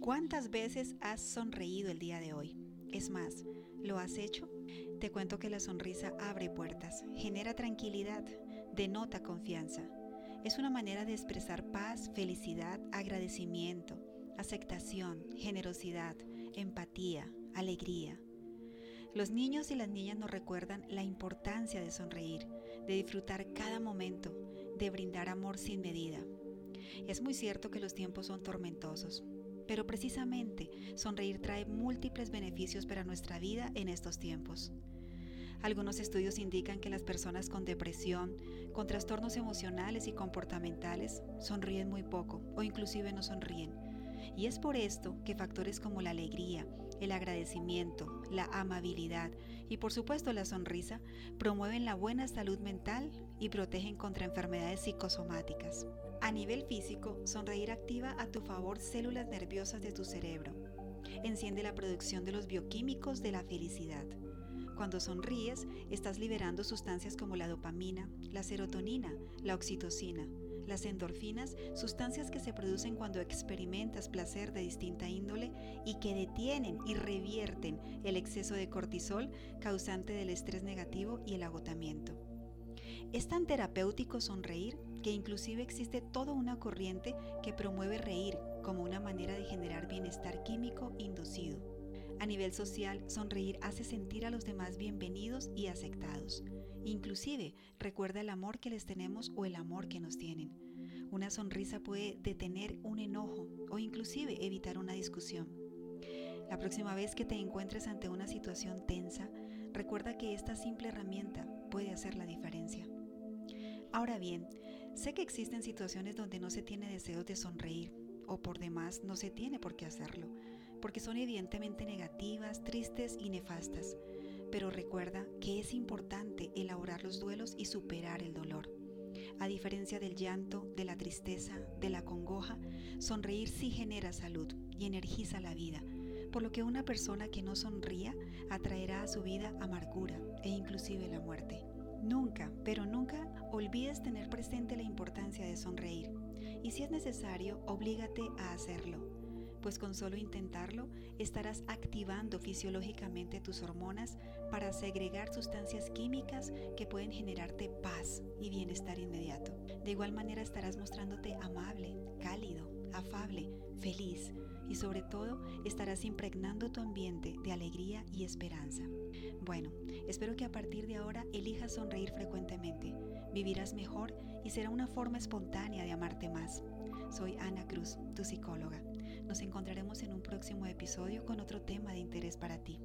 ¿Cuántas veces has sonreído el día de hoy? Es más, ¿lo has hecho? Te cuento que la sonrisa abre puertas, genera tranquilidad, denota confianza. Es una manera de expresar paz, felicidad, agradecimiento, aceptación, generosidad, empatía, alegría. Los niños y las niñas nos recuerdan la importancia de sonreír, de disfrutar cada momento, de brindar amor sin medida. Es muy cierto que los tiempos son tormentosos, pero precisamente sonreír trae múltiples beneficios para nuestra vida en estos tiempos. Algunos estudios indican que las personas con depresión, con trastornos emocionales y comportamentales, sonríen muy poco o inclusive no sonríen. Y es por esto que factores como la alegría, el agradecimiento, la amabilidad y por supuesto la sonrisa promueven la buena salud mental y protegen contra enfermedades psicosomáticas. A nivel físico, sonreír activa a tu favor células nerviosas de tu cerebro. Enciende la producción de los bioquímicos de la felicidad. Cuando sonríes, estás liberando sustancias como la dopamina, la serotonina, la oxitocina, las endorfinas, sustancias que se producen cuando experimentas placer de distinta índole y que detienen y revierten el exceso de cortisol causante del estrés negativo y el agotamiento. Es tan terapéutico sonreír que inclusive existe toda una corriente que promueve reír como una manera de generar bienestar químico inducido. A nivel social, sonreír hace sentir a los demás bienvenidos y aceptados. Inclusive recuerda el amor que les tenemos o el amor que nos tienen. Una sonrisa puede detener un enojo o inclusive evitar una discusión. La próxima vez que te encuentres ante una situación tensa, recuerda que esta simple herramienta puede hacer la diferencia. Ahora bien, sé que existen situaciones donde no se tiene deseo de sonreír o por demás no se tiene por qué hacerlo, porque son evidentemente negativas, tristes y nefastas. Pero recuerda que es importante elaborar los duelos y superar el dolor. A diferencia del llanto, de la tristeza, de la congoja, sonreír sí genera salud y energiza la vida, por lo que una persona que no sonría atraerá a su vida amargura e inclusive la muerte. Nunca, pero nunca olvides tener presente la importancia de sonreír. Y si es necesario, oblígate a hacerlo, pues con solo intentarlo estarás activando fisiológicamente tus hormonas para segregar sustancias químicas que pueden generarte paz y bienestar inmediato. De igual manera estarás mostrándote amable, cálido, afable, feliz y sobre todo estarás impregnando tu ambiente de alegría y esperanza. Bueno, espero que a partir de ahora elijas sonreír frecuentemente. Vivirás mejor y será una forma espontánea de amarte más. Soy Ana Cruz, tu psicóloga. Nos encontraremos en un próximo episodio con otro tema de interés para ti.